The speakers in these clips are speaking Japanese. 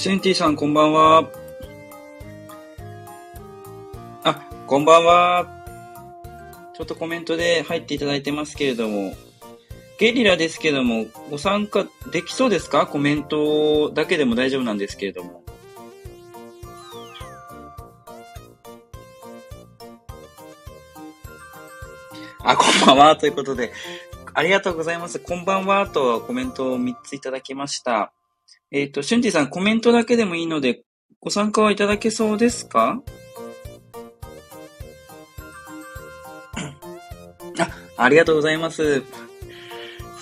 シンティさん、こんばんは。あ、こんばんは。ちょっとコメントで入っていただいてますけれども、ゲリラですけども、ご参加できそうですか？コメントだけでも大丈夫なんですけれども。あ、こんばんは。ということで、ありがとうございます。こんばんは。とコメントを3ついただきました。えっ、ー、と、しゅんじさん、コメントだけでもいいので、ご参加はいただけそうですか？あ、ありがとうございます。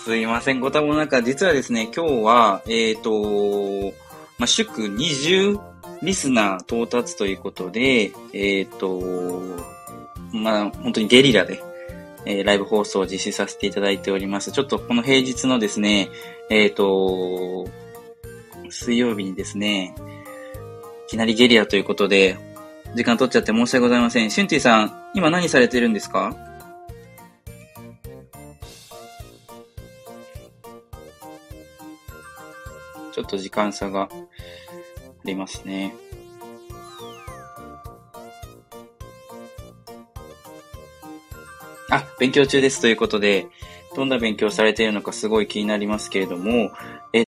すいません、ご多忙の中、実はですね、今日は、えっ、ー、と、まあ、祝20リスナー到達ということで、えっ、ー、と、まあ、本当にゲリラで、えー、ライブ放送を実施させていただいております。ちょっとこの平日のですね、えっ、ー、と、水曜日にですね、いきなりゲリラということで、時間取っちゃって申し訳ございません。シュンティさん、今何されてるんですか？ちょっと時間差がありますね。あ、勉強中ですということで、どんな勉強されているのかすごい気になりますけれども、え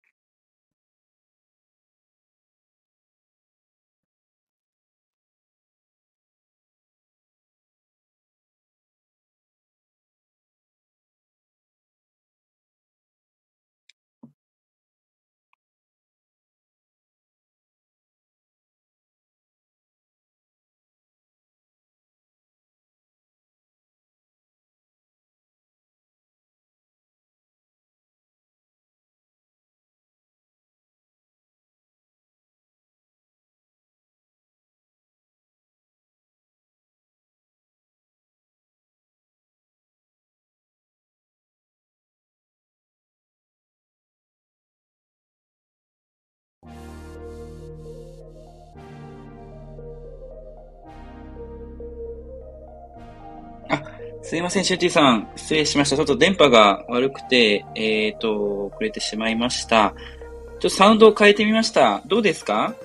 すいません、シューティーさん。失礼しました。ちょっと電波が悪くて、えっ、ー、と、遅れてしまいました。ちょっとサウンドを変えてみました。どうですか？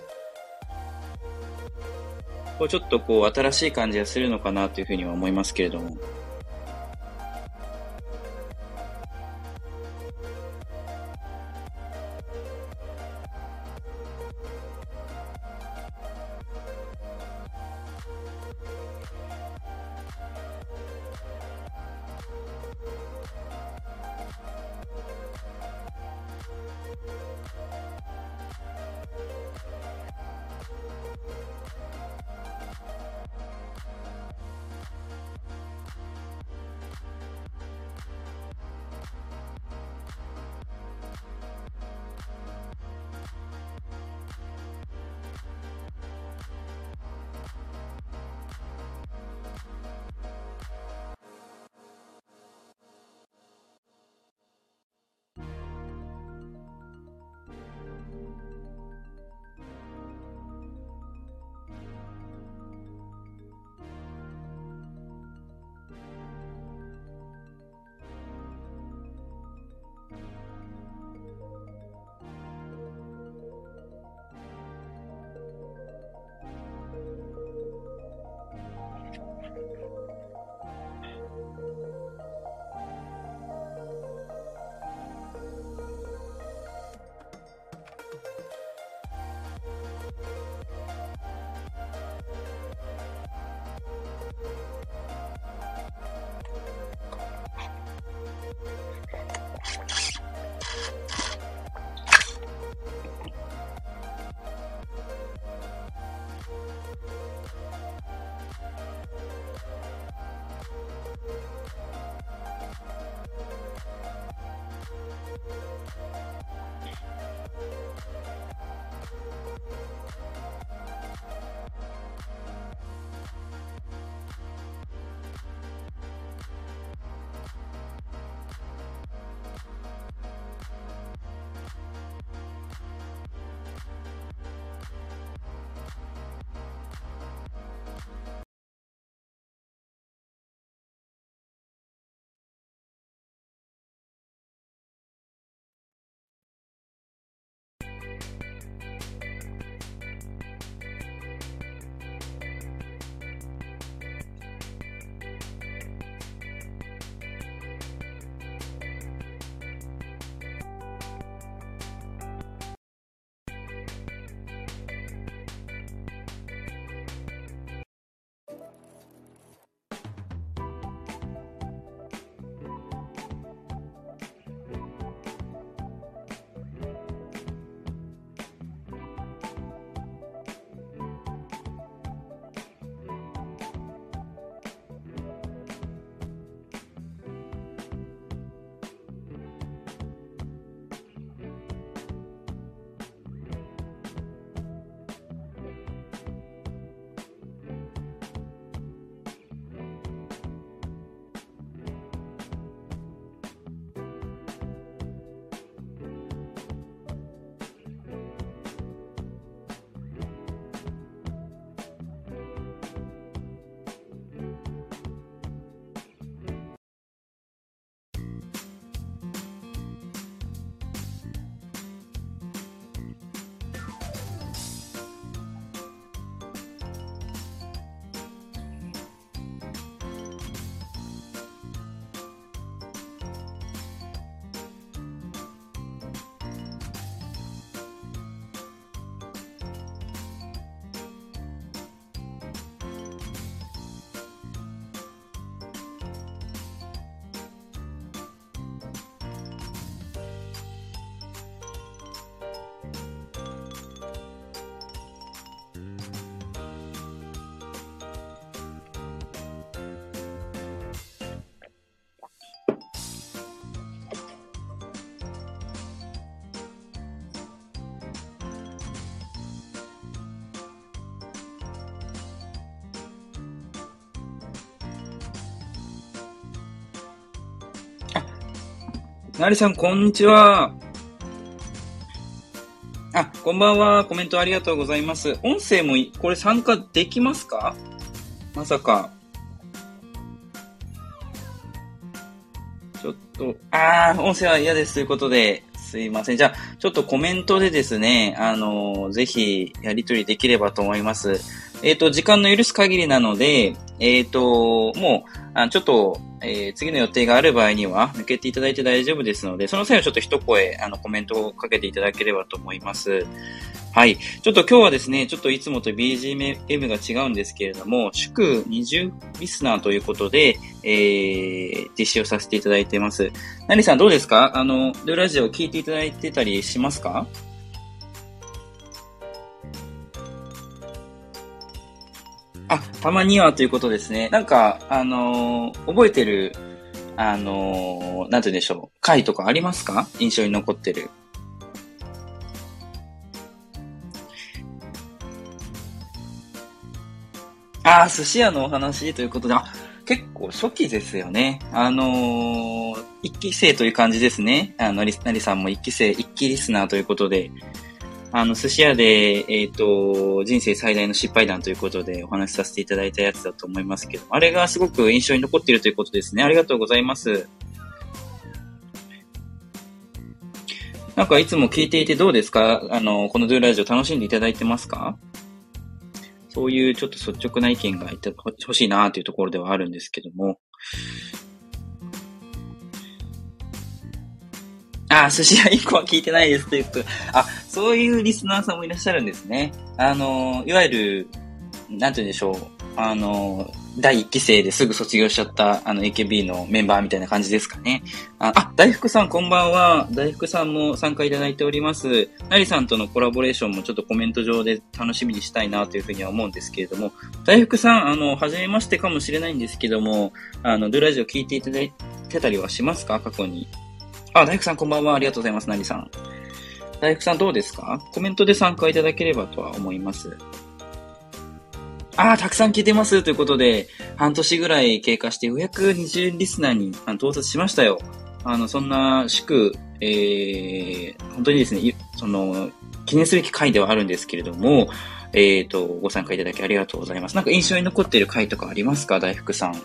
こうちょっとこう新しい感じがするのかなというふうには思いますけれども。なりさん、こんにちは。あ、こんばんは。コメントありがとうございます。音声もこれ参加できますか？まさか。ちょっと、あー、音声は嫌ですということで、すいません。じゃあ、ちょっとコメントでですね、あの、ぜひやり取りできればと思います。えっ、ー、と、時間の許す限りなので、えっ、ー、と、もう、あちょっと、えー、次の予定がある場合には抜けていただいて大丈夫ですので、その際はちょっと一声、あの、コメントをかけていただければと思います。はい。ちょっと今日はですね、ちょっといつもと BGM が違うんですけれども、祝20リスナーということで、えー、実施をさせていただいています。なりさんどうですか？あの、ルラジオ聞いていただいてたりしますか？あ、たまにはということですね。なんか、あのー、覚えてる、あのー、なんて言うんでしょう、回とかありますか？印象に残ってる。ああ、寿司屋のお話ということで、あ、結構初期ですよね。あのー、一期生という感じですね。あの、なりさんも一期生、一期リスナーということで、あの、寿司屋で、えっ、ー、と、人生最大の失敗談ということでお話しさせていただいたやつだと思いますけど、あれがすごく印象に残っているということですね。ありがとうございます。なんかいつも聞いていてどうですか？あの、このドゥーラジオ楽しんでいただいてますか？そういうちょっと率直な意見が欲しいなというところではあるんですけども。あ、寿司屋1個は聞いてないですというと、あ、そういうリスナーさんもいらっしゃるんですね。あの、いわゆる、なんて言うんでしょう。あの、第1期生ですぐ卒業しちゃった、あの、AKB のメンバーみたいな感じですかね。あ、あ大福さんこんばんは。大福さんも参加いただいております。なりさんとのコラボレーションもちょっとコメント上で楽しみにしたいなというふうには思うんですけれども、大福さん、あの、初めましてかもしれないんですけども、あの、ドゥラジオ聞いていただいてたりはしますか？過去に。あ、大福さんこんばんは。ありがとうございます。なりさん。大福さんどうですか？コメントで参加いただければとは思います。ああ、たくさん聞いてますということで、半年ぐらい経過してようやく20リスナーに到達しましたよ。あの、そんな祝、えー、本当にですね、その、記念すべき回ではあるんですけれども、えっ、ー、と、ご参加いただきありがとうございます。なんか印象に残っている回とかありますか？大福さん。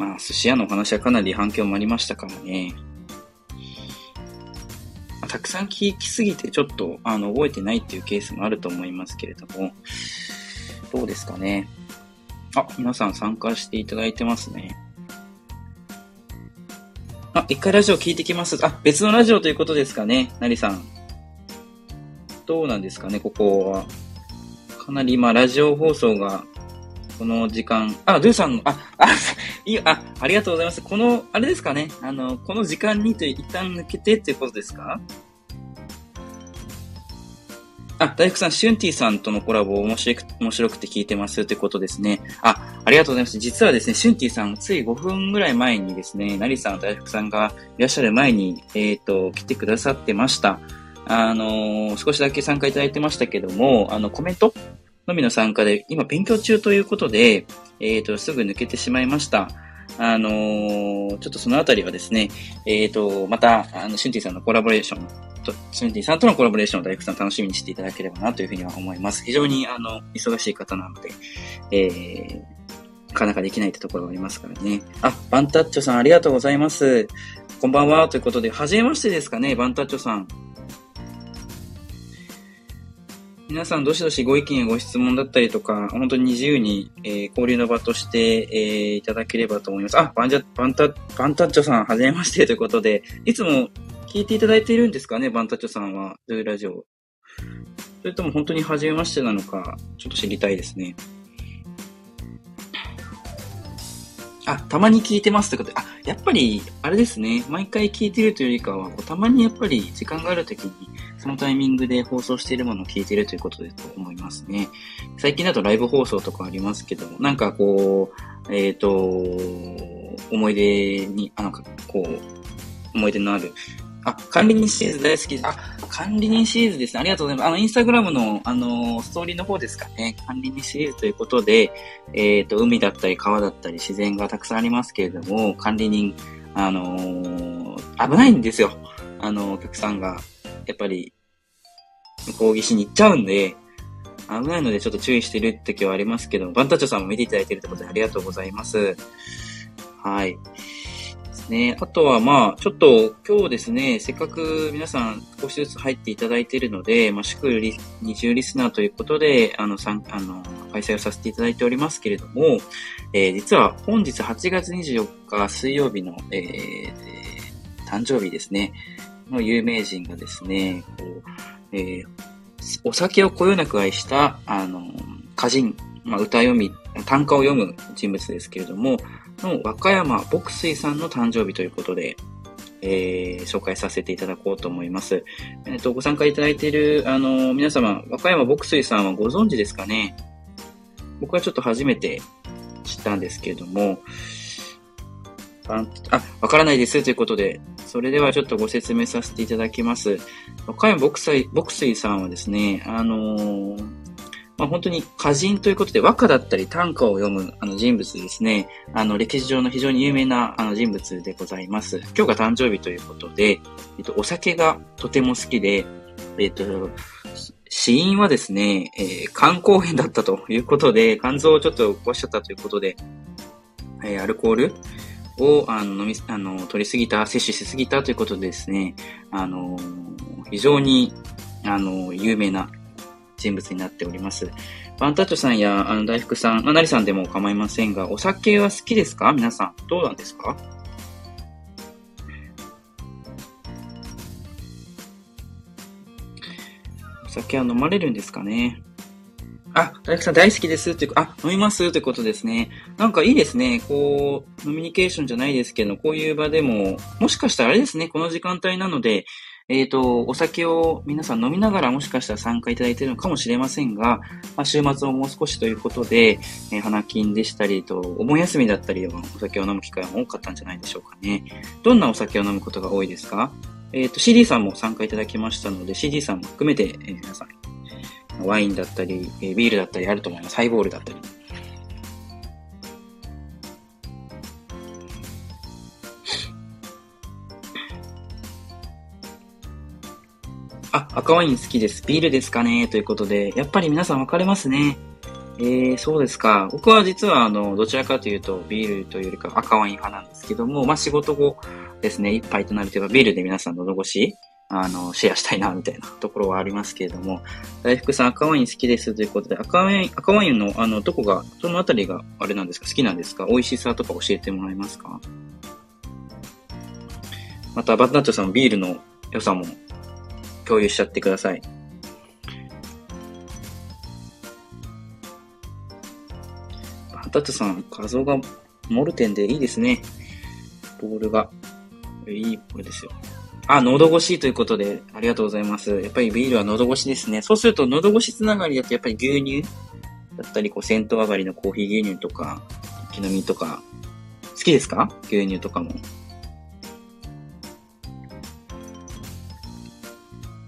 まあ、寿司屋のお話はかなり反響もありましたからね。たくさん聞きすぎてちょっとあの覚えてないっていうケースもあると思いますけれども、どうですかね。あ、皆さん参加していただいてますね。あ、一回ラジオ聞いてきます。あ、別のラジオということですかね。なりさん。どうなんですかね、ここは。かなり今、ラジオ放送がこの時間、あ、ドゥさんの、あ、あ、いい、あ、ありがとうございます。この、あれですかね、あの、この時間にと一旦抜けてっていうことですか？あ、大福さん、シュンティさんとのコラボ面白く、面白くて聞いてますってことですね。あ、ありがとうございます。実はですね、シュンティさん、つい5分ぐらい前にですね、ナリさん、大福さんがいらっしゃる前に、えっ、ー、と、来てくださってました。あのー、少しだけ参加いただいてましたけども、あの、コメントのみの参加で、今勉強中ということで、えっ、ー、と、すぐ抜けてしまいました。あのー、ちょっとそのあたりはですね、えっ、ー、と、また、あの、シュンティさんのコラボレーションと、シュンティさんとのコラボレーションを大工さん楽しみにしていただければなというふうには思います。非常に、あの、忙しい方なので、えー、なかなかできないってところがありますからね。あ、バンタッチョさんありがとうございます。こんばんは。ということで、はじめましてですかね、バンタッチョさん。皆さん、どしどしご意見やご質問だったりとか、本当に自由に、えー、交流の場として、えー、いただければと思います。あ、バンジャ、バンタ、バンタッチョさん、はじめましてということで、いつも聞いていただいているんですかね、バンタッチョさんは、ドゥーラジオ。それとも本当にはじめましてなのか、ちょっと知りたいですね。あ、たまに聞いてますってことで、あ、やっぱり、あれですね、毎回聞いてるというよりかは、こうたまにやっぱり時間があるときに、そのタイミングで放送しているものを聞いているということだと思いますね。最近だとライブ放送とかありますけども、なんかこう、えっ、ー、と、思い出に、あ、のこう、思い出のあるあ、管理人シリーズ大好きです。あ、管理人シリーズですね。ありがとうございます。あの、インスタグラムの、あの、ストーリーの方ですかね。管理人シリーズということで、えっ、ー、と、海だったり川だったり自然がたくさんありますけれども、管理人、あのー、危ないんですよ。あの、お客さんが、やっぱり、向こう岸に行っちゃうんで、危ないのでちょっと注意してるって時はありますけど、バンタチョさんも見ていただいてるということでありがとうございます。はい。ですね。あとはまあ、ちょっと今日ですね、せっかく皆さん少しずつ入っていただいているので、まあ、祝リ20リスナーということで、あの、さんあの、開催をさせていただいておりますけれども、えー、実は本日8月24日水曜日の、えー、誕生日ですね、の有名人がですね、こう、えー、お酒をこよなく愛した、あの、歌人、まあ、歌読み、短歌を読む人物ですけれども、の和歌山牧水さんの誕生日ということで、えー、紹介させていただこうと思います。えっ、ー、と、ご参加いただいている、あの、皆様、和歌山牧水さんはご存知ですかね？僕はちょっと初めて知ったんですけれども、あ、わからないですということで、それではちょっとご説明させていただきます。和歌山牧水牧水さんはですね、あのーまあ、本当に歌人ということで和歌だったり短歌を読むあの人物ですね。あの歴史上の非常に有名なあの人物でございます。今日が誕生日ということで、えっと、お酒がとても好きで、えっと、死因はですね、えー、肝硬変だったということで、肝臓をちょっと壊しちゃったということで、えー、アルコールをあの飲みあの取りすぎた、摂取しすぎたということでですね、あの非常にあの有名な人物になっております。バンタッチョさんやあの大福さん、ナリさんでも構いませんが、お酒は好きですか？皆さん。どうなんですか？お酒は飲まれるんですかね？あ、大福さん大好きですっていう、あ、飲みますってことですね。なんかいいですね。こう、ノミニケーションじゃないですけど、こういう場でも、もしかしたらあれですね、この時間帯なので、えっ、ー、と、お酒を皆さん飲みながらもしかしたら参加いただいているのかもしれませんが、まあ、週末をもう少しということで、えー、花金でしたりと、お盆休みだったり、お酒を飲む機会も多かったんじゃないでしょうかね。どんなお酒を飲むことが多いですか？えっ、ー、と、CD さんも参加いただきましたので、CD さんも含めて、え、皆さん、ワインだったり、えビールだったりあると思います。ハイボールだったり。あ、赤ワイン好きです。ビールですかねということで、やっぱり皆さん分かれますね。えー、そうですか。僕は実は、あの、どちらかというと、ビールというよりか赤ワイン派なんですけども、まあ、仕事後ですね、一杯となるといえば、ビールで皆さん喉越し、あの、シェアしたいな、みたいなところはありますけれども、大福さん赤ワイン好きですということで、赤ワイン、赤ワインの、あの、どこが、どのあたりがあれなんですか？好きなんですか？美味しさとか教えてもらえますか？また、バッタッチョさんビールの良さも共有しちゃってください。バタタさん、画像がモルテンでいいですね。ボールが。いいボールですよ。あ、喉越しということで、ありがとうございます。やっぱりビールは喉越しですね。そうすると、喉越しつながりだと、やっぱり牛乳？だったり、こう、銭湯上がりのコーヒー牛乳とか、木の実とか、好きですか？牛乳とかも。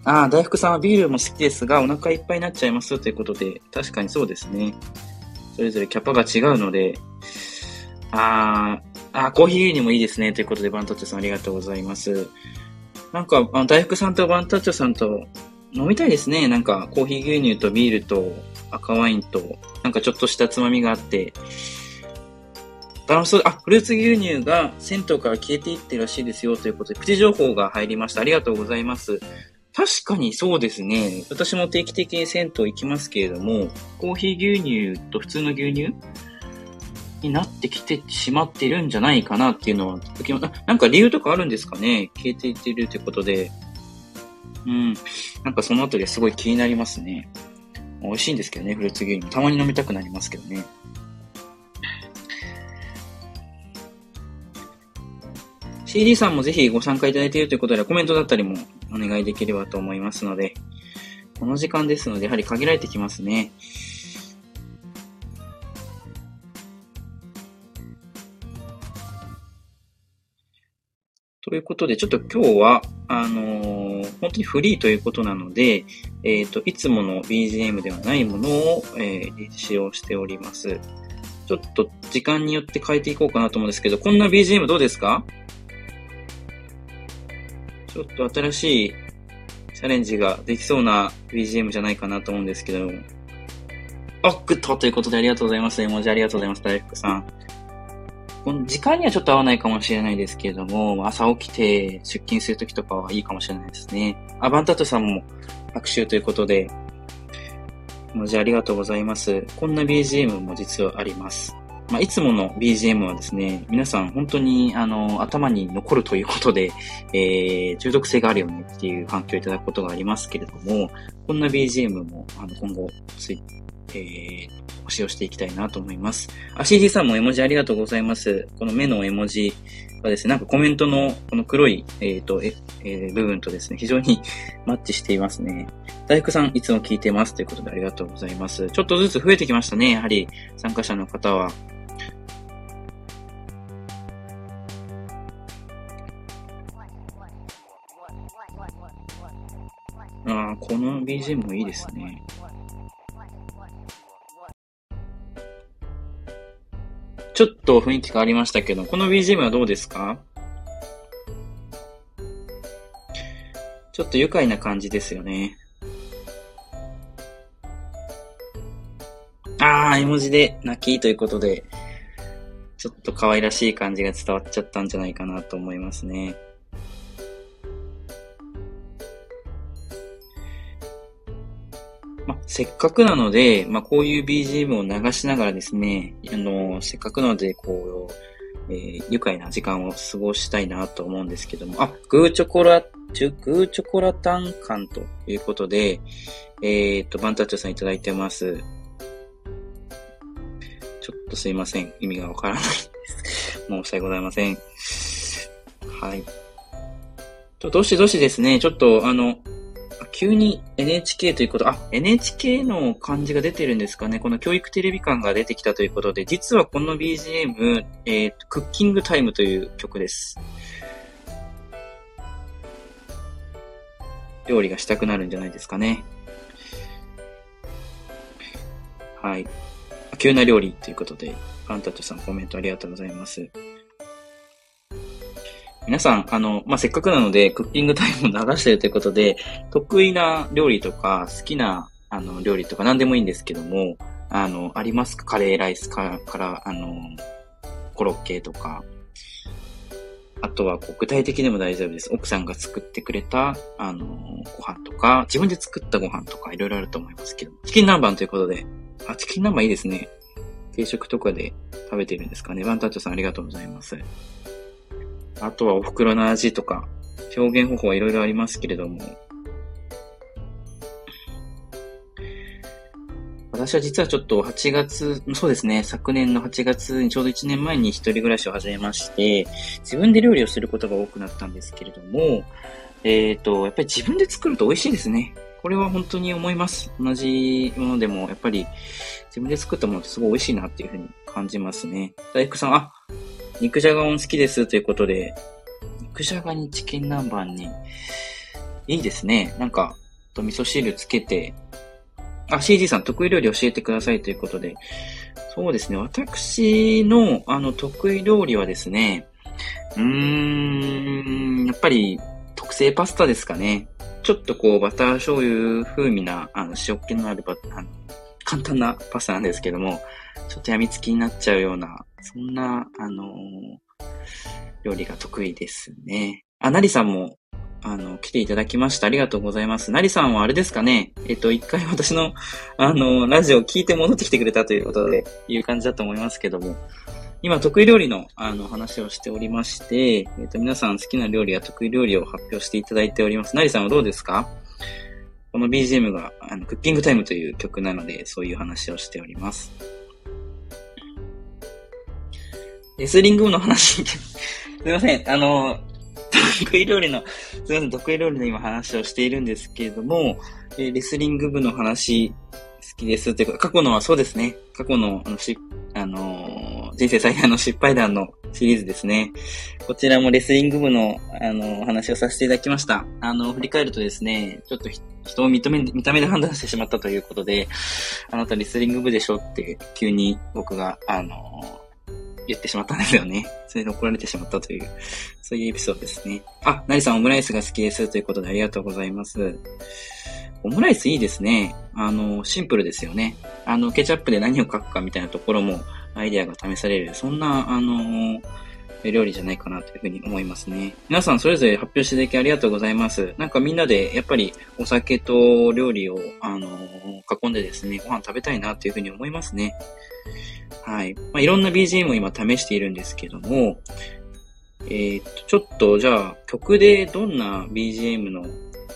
ああ、大福さんはビールも好きですが、お腹いっぱいになっちゃいますということで、確かにそうですね。それぞれキャパが違うので、ああ、コーヒー牛乳もいいですね。ということで、バンタッチョさんありがとうございます。なんか、あ大福さんとバンタッチョさんと飲みたいですね。なんか、コーヒー牛乳とビールと赤ワインと、なんかちょっとしたつまみがあって、楽しそう。あ、フルーツ牛乳が銭湯から消えていってらしいですよということで、プチ情報が入りました。ありがとうございます。確かにそうですね。私も定期的に銭湯行きますけれども、コーヒー牛乳と普通の牛乳になってきてしまってるんじゃないかなっていうのは、なんか理由とかあるんですかね？消えていってるということで。うん。なんかそのあたりすごい気になりますね。美味しいんですけどね、フルーツ牛乳。たまに飲みたくなりますけどね。CD さんもぜひご参加いただいているということで、コメントだったりもお願いできればと思いますので、この時間ですので、やはり限られてきますね。ということで、ちょっと今日は、あのー、本当にフリーということなので、えっ、ー、と、いつもの BGM ではないものを、えー、使用しております。ちょっと時間によって変えていこうかなと思うんですけど、こんな BGM どうですか？ちょっと新しいチャレンジができそうな BGM じゃないかなと思うんですけど、あ、グッドということでありがとうございます。絵文字ありがとうございます。大福さん。この時間にはちょっと合わないかもしれないですけれども、朝起きて出勤するときとかはいいかもしれないですね。アバンタットさんも拍手ということで、文字ありがとうございます。こんな BGM も実はあります。まあ、いつもの BGM はですね、皆さん本当にあの頭に残るということで、えー、中毒性があるよねっていう反響をいただくことがありますけれども、こんな BGM もあの今後つい、えー、使用していきたいなと思います。あ、CG さんも絵文字ありがとうございます。この目の絵文字はですね、なんかコメントのこの黒い、えっ、ー、と、え、えー、部分とですね、非常に マッチしていますね。大福さん、いつも聞いてますということでありがとうございます。ちょっとずつ増えてきましたね、やはり参加者の方は。ああ、この BGM もいいですね。ちょっと雰囲気変わりましたけど、この BGM はどうですか？ちょっと愉快な感じですよね。あー、絵文字で泣きということで、ちょっと可愛らしい感じが伝わっちゃったんじゃないかなと思いますね。せっかくなので、まあ、こういう BGM を流しながらですね、あの、せっかくなので、こう、えー、愉快な時間を過ごしたいなと思うんですけども、あ、グーチョコラ、チュ、グーチョコラタン感ということで、えっ、と、バンタッチョさんいただいてます。ちょっとすいません。意味がわからないです。申し訳ございません。はい。と、どしどしですね、ちょっと、あの、急に NHK ということ、あ、NHK の感じが出てるんですかね。この教育テレビ感が出てきたということで、実はこの BGM、えー、クッキングタイムという曲です。料理がしたくなるんじゃないですかね。はい。急な料理ということで、ファンタッチョさんコメントありがとうございます。皆さん、あの、まあ、せっかくなので、クッキングタイムを流してるということで、得意な料理とか、好きな、あの、料理とか何でもいいんですけども、あの、ありますか？カレーライスから、あの、コロッケとか、あとは具体的でも大丈夫です。奥さんが作ってくれた、あの、ご飯とか、自分で作ったご飯とかいろいろあると思いますけど、チキン南蛮ということで、あ、チキン南蛮いいですね。定食とかで食べてるんですかね。バンタッチョさんありがとうございます。あとはお袋の味とか、表現方法はいろいろありますけれども、私は実はちょっと8月、そうですね、昨年の8月にちょうど1年前に一人暮らしを始めまして、自分で料理をすることが多くなったんですけれども、えっ、ー、と、やっぱり自分で作ると美味しいですね。これは本当に思います。同じものでも、やっぱり自分で作ったものってすごい美味しいなっていうふうに感じますね。大福さん、あ、肉じゃがも好きですということで、肉じゃがにチキン南蛮に、いいですね。なんか、と味噌汁つけて、あ、CG さん得意料理教えてくださいということで、そうですね。私の、あの、得意料理はですね、うーん、やっぱり、特製パスタですかね。ちょっとこう、バター醤油風味な、あの、塩気のあるバあの、簡単なパスタなんですけども、ちょっと病みつきになっちゃうような、そんな、あの、料理が得意ですね。あ、なりさんも、あの、来ていただきました。ありがとうございます。なりさんはあれですかねえっと、一回 私の、あの、ラジオを聞いて戻ってきてくれたということで、いう感じだと思いますけども、今、得意料理の、あの、話をしておりまして、えっと、皆さん好きな料理や得意料理を発表していただいております。なりさんはどうですか？この BGM が、あの、クッキングタイムという曲なので、そういう話をしております。レスリング部の話、すいません。あの、得意料理の、すいません、得意料理の今話をしているんですけれども、えー、レスリング部の話、好きですっていうか、過去のはそうですね。過去の、あの、し、あのー、人生最大の失敗談のシリーズですね。こちらもレスリング部の、あの、お話をさせていただきました。あの、振り返るとですね、ちょっと人を認め、見た目で判断してしまったということで、あなたレスリング部でしょって急に僕が、あの、言ってしまったんですよね。それで怒られてしまったという、そういうエピソードですね。あ、なりさんオムライスが好きですということでありがとうございます。オムライスいいですね。あの、シンプルですよね。あの、ケチャップで何を書くかみたいなところもアイデアが試される、そんな、あの、料理じゃないかなというふうに思いますね。皆さんそれぞれ発表していただきありがとうございます。なんかみんなでやっぱりお酒と料理を、あの囲んでですね、ご飯食べたいなというふうに思いますね。はい。まあ、いろんな BGM を今試しているんですけども、えー、っと、ちょっとじゃあ曲でどんな BGM の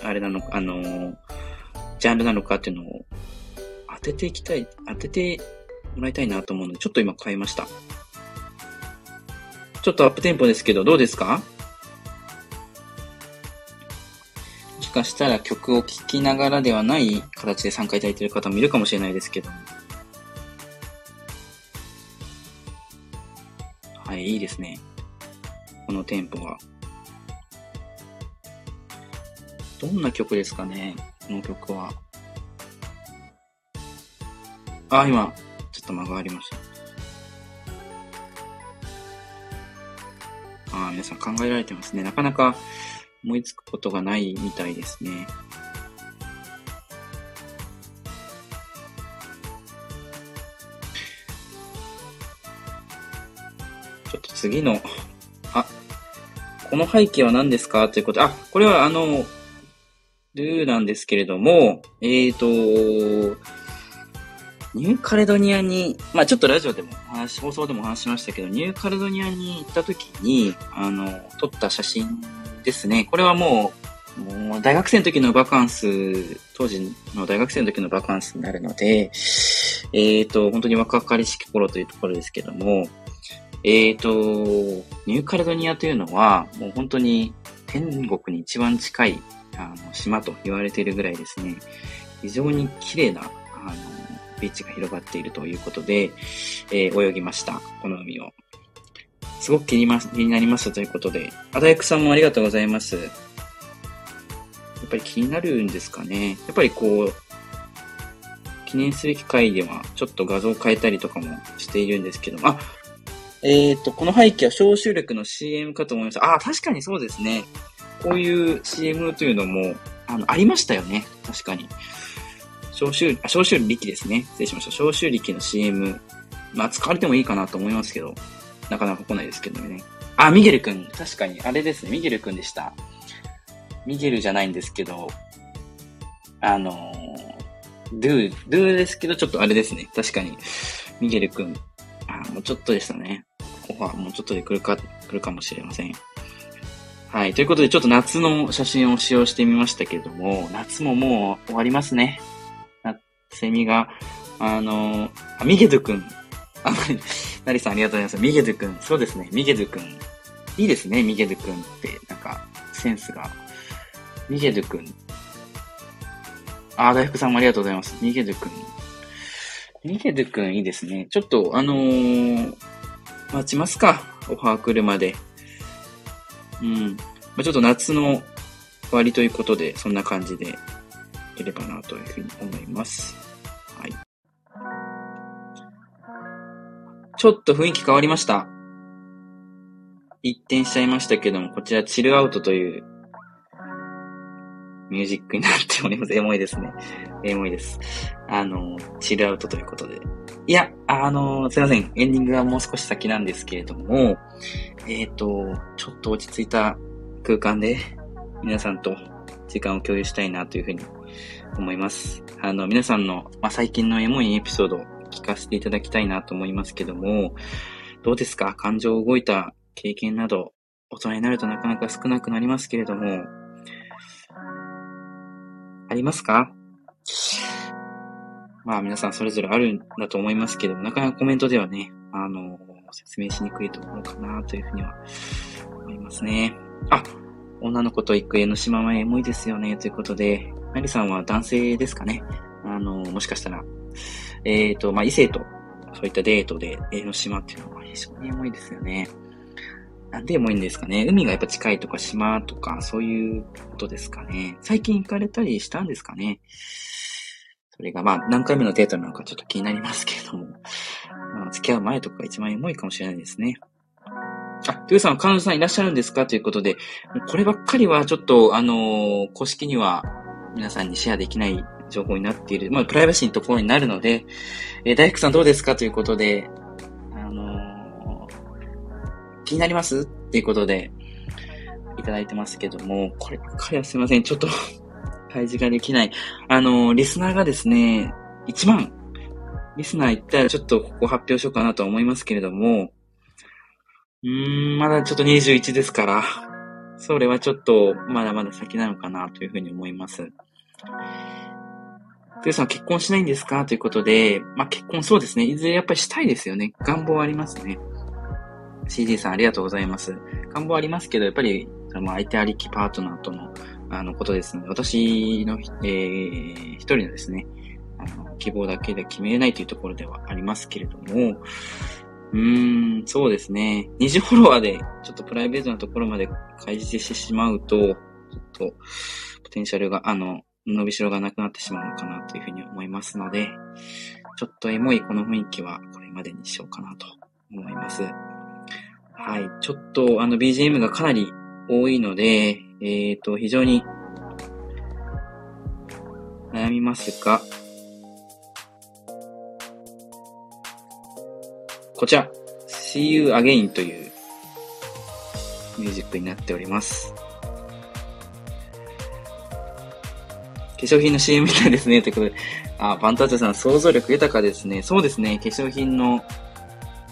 あれなのか、あのジャンルなのかっていうのを当てていきたい、当ててもらいたいなと思うので、ちょっと今変えました。ちょっとアップテンポですけど、どうですか？もしかしたら曲を聴きながらではない形で参加いただいている方もいるかもしれないですけど。はい、いいですね。このテンポは。どんな曲ですかねこの曲は。あ、今、ちょっと間がありました。あ、皆さん考えられてますね。なかなか思いつくことがないみたいですね。次の、あ、この背景は何ですか？ということあ、これはあの、ルーなんですけれども、えっ、ー、と、ニューカレドニアに、まあちょっとラジオでも話、放送でも話しましたけど、ニューカレドニアに行った時に、あの、撮った写真ですね。これはもう、もう大学生の時のバカンス、当時の大学生の時のバカンスになるので、えっ、ー、と、本当に若かりしき頃というところですけども、えっ、ー、と、ニューカレドニアというのは、もう本当に天国に一番近いあの島と言われているぐらいですね、非常に綺麗な、あの、ビーチが広がっているということで、えー、泳ぎました。この海を。すごく気にま気になりましたということで、あだやくさんもありがとうございます。やっぱり気になるんですかね。やっぱりこう、記念すべき回ではちょっと画像を変えたりとかもしているんですけどあ、えっ、ー、と、この背景は消臭力の CM かと思いました。ああ、確かにそうですね。こういう CM というのも、あの、ありましたよね。確かに。消臭、あ、消臭力ですね。失礼しました。消臭力の CM。まあ、使われてもいいかなと思いますけど、なかなか来ないですけどね。あ、ミゲルくん。確かに、あれですね。ミゲルくんでした。ミゲルじゃないんですけど、あのドゥ、ドゥですけど、ちょっとあれですね。確かに。ミゲルくん。あ、もうちょっとでしたね。オファーもうちょっとで来るか、来るかもしれません。はい。ということで、ちょっと夏の写真を使用してみましたけれども、夏ももう終わりますね。セミが、あの、あ、ミゲド君。あ、なりさんありがとうございます。ミゲド君。そうですね、ミゲド君。いいですね、ミゲド君って。なんか、センスが。ミゲド君。あ、大福さんもありがとうございます。ミゲド君。ミゲド君いいですね。ちょっと、あのー、待ちますか。オファー来るまで。うん。まあ、ちょっと夏の終わりということで、そんな感じでいればなというふうに思います。はい。ちょっと雰囲気変わりました。一転しちゃいましたけども、こちらチルアウトというミュージックになっております。エモいですね。エモいです。あの、チルアウトということで。いや、あの、すいません。エンディングはもう少し先なんですけれども、えっ、ー、と、ちょっと落ち着いた空間で皆さんと時間を共有したいなというふうに思います。あの、皆さんの、まあ、最近のエモいエピソードを聞かせていただきたいなと思いますけども、どうですか？感情動いた経験など、大人になるとなかなか少なくなりますけれども、りますか？まあ皆さんそれぞれあるんだと思いますけども、なかなかコメントではね、あの、説明しにくいところかなというふうには思いますね。あ、女の子と行く江ノ島はエモいですよね、ということで、マリさんは男性ですかね？あの、もしかしたら、えっ、ー、と、まあ、異性と、そういったデートで江ノ島っていうのは非常にエモいですよね。なんでもいいんですかね。海がやっぱ近いとか島とか、そういうことですかね。最近行かれたりしたんですかね。それがまあ何回目のデートなのかちょっと気になりますけれども。まあ、付き合う前とか一番重いかもしれないですね。あ、トゥーさん、彼女さんいらっしゃるんですか？ということで、こればっかりはちょっと、あのー、公式には皆さんにシェアできない情報になっている、まあ、プライバシーのところになるので、えー、大工さんどうですか？ということで、気になります？っていうことで、いただいてますけども、これかりはすいません。ちょっと 開示ができない。あの、リスナーがですね、1万、リスナー行ったらちょっとここ発表しようかなと思いますけれども、うーん、まだちょっと21ですから、それはちょっとまだまだ先なのかなというふうに思います。トゥさん結婚しないんですか？ということで、まあ、結婚そうですね。いずれやっぱりしたいですよね。願望ありますね。CD さんありがとうございます。願望ありますけど、やっぱり、まあ、相手ありきパートナーとの、あの、ことですので、私の、えー、一人のですね、あの、希望だけで決めれないというところではありますけれども、うーん、そうですね。二次フォロワーで、ちょっとプライベートなところまで開示してしまうと、ちょっと、ポテンシャルが、あの、伸びしろがなくなってしまうのかなというふうに思いますので、ちょっとエモいこの雰囲気はこれまでにしようかなと思います。はい。ちょっとあの BGM がかなり多いので、えっ、ー、と、非常に悩みますが、こちら、See You Again というミュージックになっております。化粧品の CM みたいですね。ということで。あ、バンターチャさん、想像力豊かですね。そうですね。化粧品の、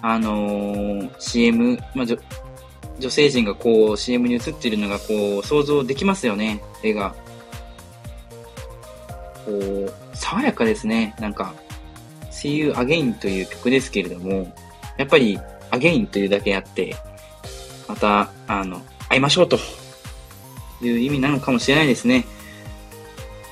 あの、CM、まあ、女性陣がこう CM に映っているのがこう想像できますよね。絵が。こう、爽やかですね。なんか、See You Again という曲ですけれども、やっぱり Again というだけあって、また、あの、会いましょうという意味なのかもしれないですね。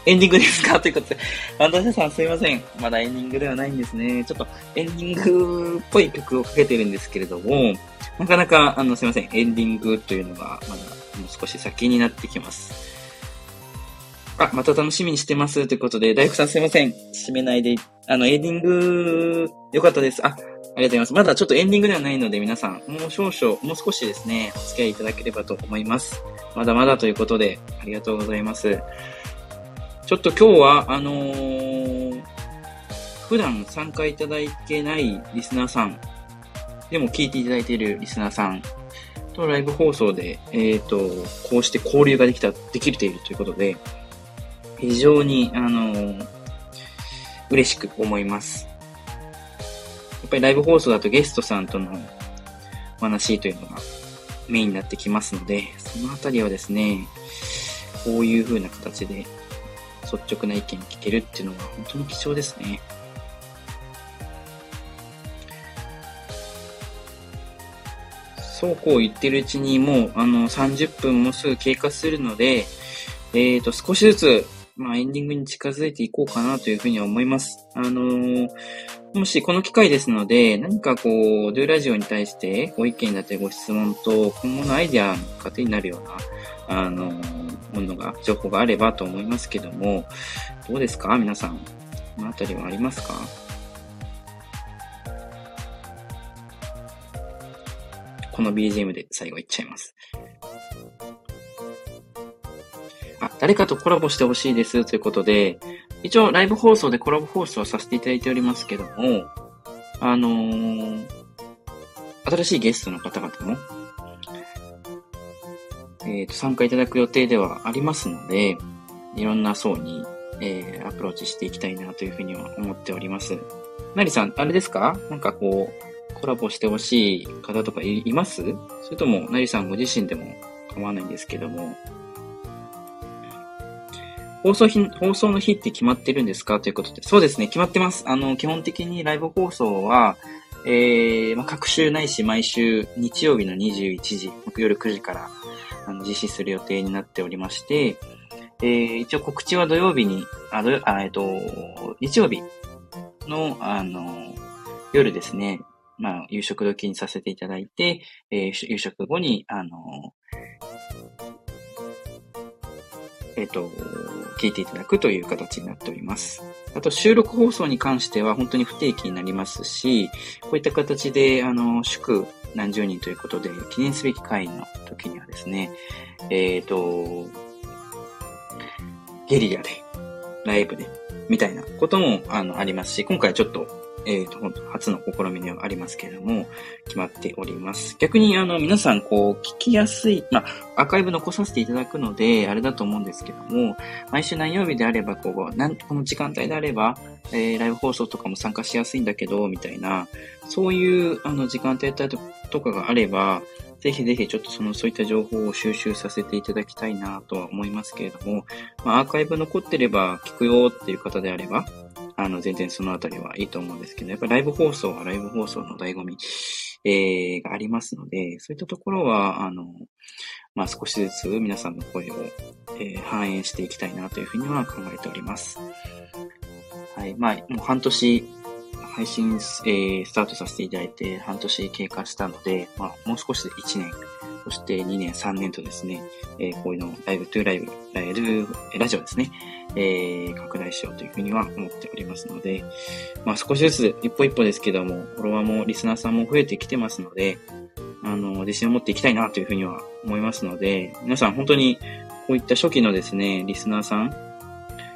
エンディングですか？ということで。アンダーさんすいません。まだエンディングではないんですね。ちょっとエンディングっぽい曲をかけてるんですけれども、なかなか、あの、すいません。エンディングというのが、まだもう少し先になってきます。あ、また楽しみにしてます。ということで、大福さんすいません。締めないで、あの、エンディング、よかったです。あ、ありがとうございます。まだちょっとエンディングではないので、皆さん、もう少々、もう少しですね、お付き合いいただければと思います。まだまだということで、ありがとうございます。ちょっと今日は、あのー、普段参加いただいてないリスナーさん、でも聞いていただいているリスナーさんとライブ放送で、えっ、ー、と、こうして交流ができた、できているということで、非常に、あのー、嬉しく思います。やっぱりライブ放送だとゲストさんとのお話というのがメインになってきますので、そのあたりはですね、こういう風な形で率直な意見聞けるっていうのは本当に貴重ですね。そうこう言ってるうちにもうあの30分もすぐ経過するので、えっ、ー、と少しずつまあ、エンディングに近づいていこうかなというふうには思います。あのー、もしこの機会ですので、何かこう、ドゥラジオに対してご意見だったりご質問と、今後のアイディアの糧になるような、あのー、ものが、情報があればと思いますけども、どうですか？皆さん。このあたりはありますか？この BGM で最後いっちゃいます。あ、誰かとコラボしてほしいですということで、一応ライブ放送でコラボ放送させていただいておりますけども、あのー、新しいゲストの方々もえー、と参加いただく予定ではありますので、いろんな層に、えー、アプローチしていきたいなというふうには思っております。なりさん、あれですか？なんかこう、コラボしてほしい方とかいます？それとも、なりさんご自身でも構わないんですけども、放送日、放送の日って決まってるんですか？ということで。そうですね、決まってます。あの、基本的にライブ放送は、えー、まあ、各週ないし毎週日曜日の21時、木夜9時からあの、実施する予定になっておりまして、えー、一応告知は土曜日に、あ、土あえっと、日曜日の、あの、夜ですね、まあ、夕食時にさせていただいて、えー、夕食後に、あのえっ、と、聞いていただくという形になっております。あと、収録放送に関しては本当に不定期になりますし、こういった形で、あの、祝何十人ということで、記念すべき会の時にはですね、えっ、ー、と、ゲリラで、ライブで、みたいなことも、あの、ありますし、今回ちょっとえっ、ー、と、本当初の試みではありますけれども、決まっております。逆に、あの、皆さん、こう、聞きやすい、まあ、アーカイブ残させていただくので、あれだと思うんですけども、毎週何曜日であれば、こう、なん、この時間帯であれば、えー、ライブ放送とかも参加しやすいんだけど、みたいな、そういう、あの、時間帯とかがあれば、ぜひぜひちょっとその、そういった情報を収集させていただきたいなとは思いますけれども、まあ、アーカイブ残ってれば聞くよっていう方であれば、あの、全然そのあたりはいいと思うんですけど、やっぱライブ放送はライブ放送の醍醐味、えー、がありますので、そういったところは、あの、まあ、少しずつ皆さんの声を、えー、反映していきたいなというふうには考えております。はい。まあ、もう半年、配信、えー、スタートさせていただいて半年経過したので、まあ、もう少しで1年、そして2年、3年とですね、えー、こういうのをライブトゥーライブ、ライブ、ラジオですね、えー、拡大しようというふうには思っておりますので、まあ少しずつ一歩一歩ですけども、フォロワーもリスナーさんも増えてきてますので、あの、自信を持っていきたいなというふうには思いますので、皆さん本当にこういった初期のですね、リスナーさん、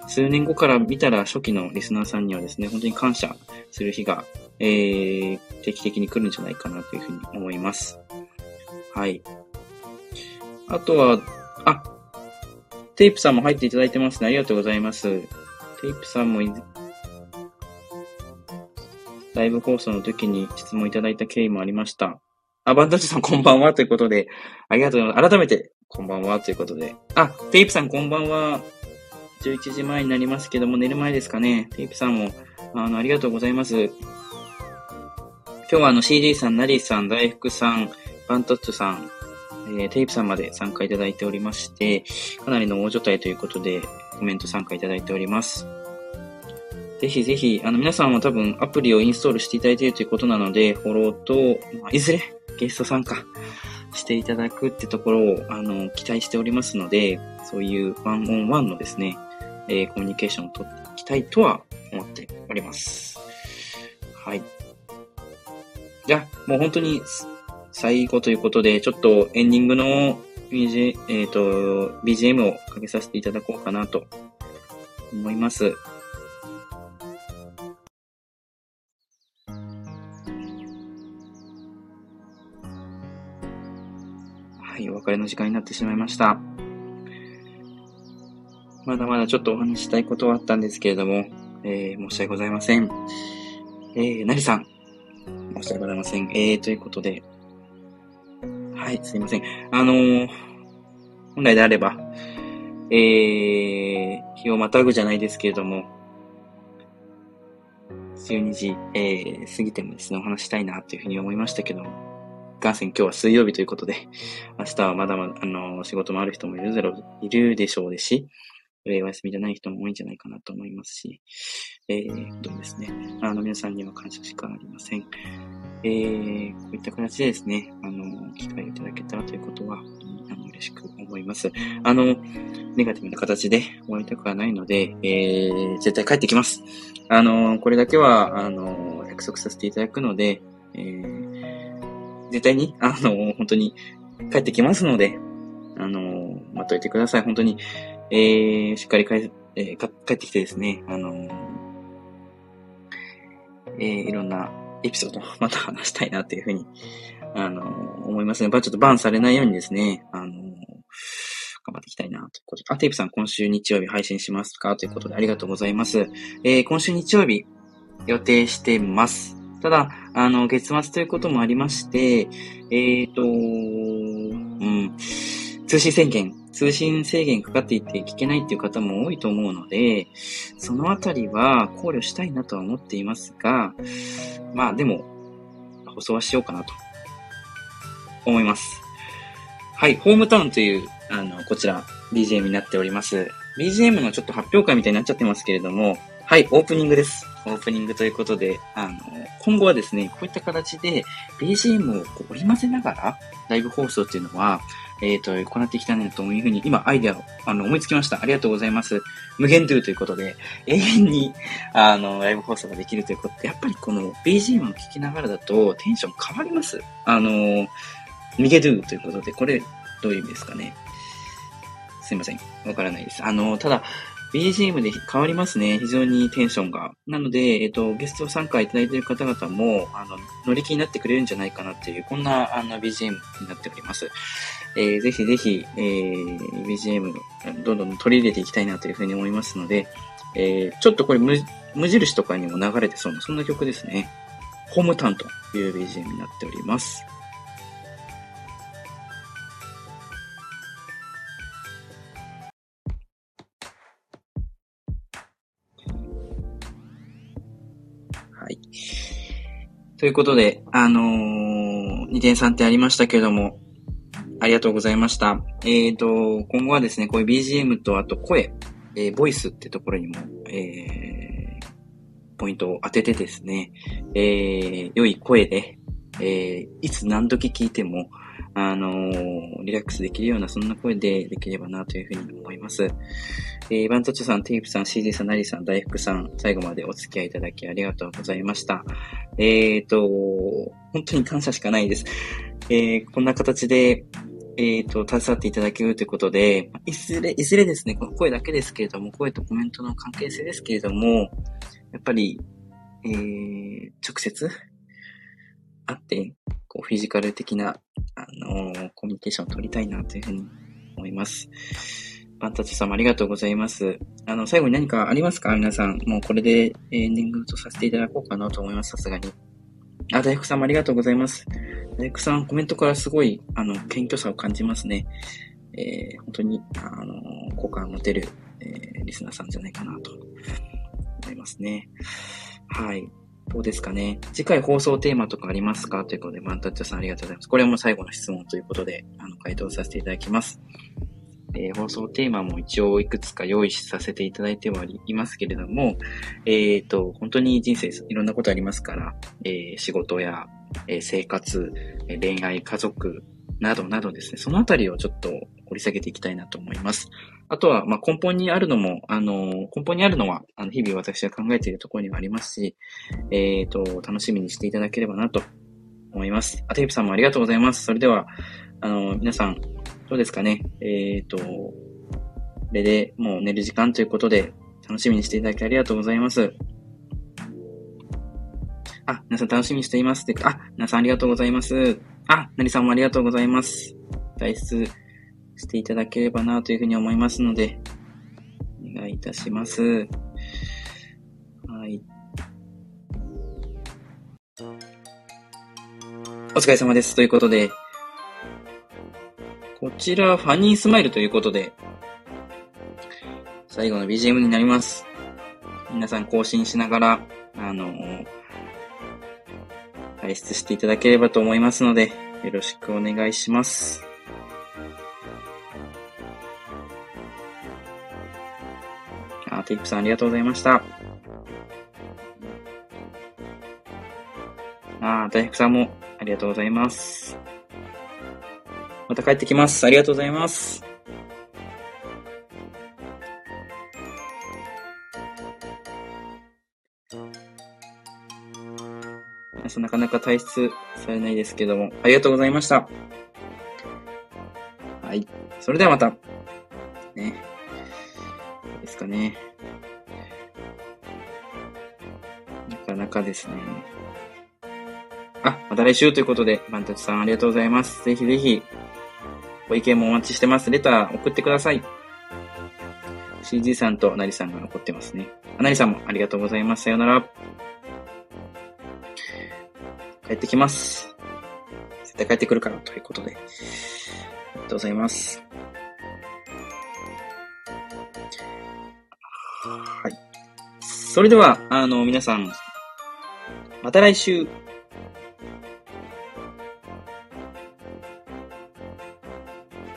数年後から見たら初期のリスナーさんにはですね、本当に感謝する日が、えー、定期的に来るんじゃないかなというふうに思います。はい。あとは、あ、テープさんも入っていただいてますね。ありがとうございます。テープさんもライブ放送の時に質問いただいた経緯もありました。あ、バンダジさんこんばんはということで、ありがとうございます。改めて、こんばんはということで。あ、テープさんこんばんは。11時前になりますけども、寝る前ですかね。テープさんも、あの、ありがとうございます。今日はあの CD さん、ナリさん、大福さん、バントッツさん、えー、テープさんまで参加いただいておりまして、かなりの大所帯ということで、コメント参加いただいております。ぜひぜひ、あの、皆さんも多分アプリをインストールしていただいているということなので、フォローと、まあ、いずれゲスト参加していただくってところを、あの、期待しておりますので、そういうワンオンワンのですね、えー、コミュニケーションを取っていきたいとは思っております。はい。じゃあ、もう本当に最後ということで、ちょっとエンディングの BG、えっ、ー、と、BGM をかけさせていただこうかなと思います。はい、お別れの時間になってしまいました。まだまだちょっとお話したいことはあったんですけれども、えー、申し訳ございません。えー、なりさん、申し訳ございません。えー、ということで、はい、すいません。あのー、本来であれば、えー、日をまたぐじゃないですけれども、12時、えー、過ぎてもですね、お話したいなというふうに思いましたけども、元線今日は水曜日ということで、明日はまだまだ、あのー、仕事もある人もいるだろう、いるでしょうですし、え、お休みじゃない人も多いんじゃないかなと思いますし、えー、どうですね。あの、皆さんには感謝しかありません。えー、こういった形でですね、あの、機会をいただけたらということは、あの、嬉しく思います。あの、ネガティブな形で終わりたくはないので、えー、絶対帰ってきます。あの、これだけは、あの、約束させていただくので、えー、絶対に、あの、本当に帰ってきますので、あの、待っといてください。本当に、えー、しっかり帰、えー、帰ってきてですね、あの、えー、いろんなエピソード また話したいなというふうに、あの、思いますね。ちょっとバンされないようにですね、あの、頑張っていきたいなということで。あ、テープさん今週日曜日配信しますかということでありがとうございます。えー、今週日曜日予定してます。ただ、あの、月末ということもありまして、えっ、ー、と、うん、通信宣言、通信制限かかっていて聞けないっていう方も多いと思うので、そのあたりは考慮したいなとは思っていますが、まあでも、放送はしようかなと思います。はい、ホームタウンという、あの、こちら、BGM になっております。BGM のちょっと発表会みたいになっちゃってますけれども、はい、オープニングです。オープニングということで、あの、今後はですね、こういった形で BGM をこう織り交ぜながらライブ放送っていうのは、えっ、ー、と、行っていきたいなというふうに、今、アイデアを、あの、思いつきました。ありがとうございます。無限ドゥということで、永遠に、あの、ライブ放送ができるということで、やっぱりこの BGM を聴きながらだとテンション変わります。あの、逃げドゥということで、これ、どういう意味ですかね。すいません。わからないです。あの、ただ、BGM で変わりますね。非常にテンションが。なので、えっと、ゲスト参加いただいている方々も、あの、乗り気になってくれるんじゃないかなっていう、こんな、あの、BGM になっております。えー、ぜひぜひ、えー、BGM、どんどん取り入れていきたいなというふうに思いますので、えー、ちょっとこれ無、印とかにも流れてそうな、そんな曲ですね。ホームタウンという BGM になっております。はい。ということで、あのー、2点3点ありましたけれども、ありがとうございました。えっ、ー、と、今後はですね、こういう BGM とあと声、えー、ボイスってところにも、えー、ポイントを当ててですね、えー、良い声で、えー、いつ何時聞いても、あのー、リラックスできるような、そんな声でできればなというふうに思います。えー、バントチョさん、テープさん、CG さん、ナリさん、大福さん、最後までお付き合いいただきありがとうございました。えーと、本当に感謝しかないです。えー、こんな形で、えっ、ー、と、携わっていただけるということで、いずれ、いずれですね、この声だけですけれども、声とコメントの関係性ですけれども、やっぱり、えー、直接会って、こう、フィジカル的な、あのー、コミュニケーションを取りたいなというふうに思います。バンタチ様ありがとうございます。あの、最後に何かありますか？皆さん。もうこれでエンディングとさせていただこうかなと思います。さすがに。あ、大福さんもありがとうございます。大福さん、コメントからすごい、あの、謙虚さを感じますね。えー、本当に、あの、好感を持てる、えー、リスナーさんじゃないかなと思いますね。はい。どうですかね。次回放送テーマとかありますか？ということで、マンタッチョさんありがとうございます。これも最後の質問ということで、あの、回答させていただきます。えー、放送テーマも一応いくつか用意させていただいてはいますけれども、えっ、ー、と、本当に人生いろんなことありますから、えー、仕事や、え生活、恋愛、家族などなどですね、そのあたりをちょっと掘り下げていきたいなと思います。あとは、まあ、根本にあるのも、あの、根本にあるのは、あの、日々私が考えているところにはありますし、えっ、と、楽しみにしていただければなと思います。あ、テープさんもありがとうございます。それでは、あの、皆さん、どうですかね。えっ、ー、と、これでもう寝る時間ということで、楽しみにしていただきありがとうございます。あ、皆さん楽しみにしています。あ、皆さんありがとうございます。あ、なりさんもありがとうございます。退出していただければなというふうに思いますので、お願いいたします。はい。お疲れ様です。ということで、こちら、ファニースマイルということで、最後の BGM になります。皆さん更新しながら、あのー、退出していただければと思いますので、よろしくお願いします。あ、テイプさんありがとうございました。あ、大福さんもありがとうございます。また帰ってきます。ありがとうございます。なかなか退出されないですけども、ありがとうございました。はい。それではまた。ね。ですかね。なかなかですね。あ、また来週ということで、バンタチさんありがとうございます。ぜひぜひ、ご意見もお待ちしてます。レター送ってください。CG さんとなりさんが残ってますね。あなりさんもありがとうございます。さよなら。帰ってきます。絶対帰ってくるからということで。ありがとうございます。はい。それでは、あの、皆さん、また来週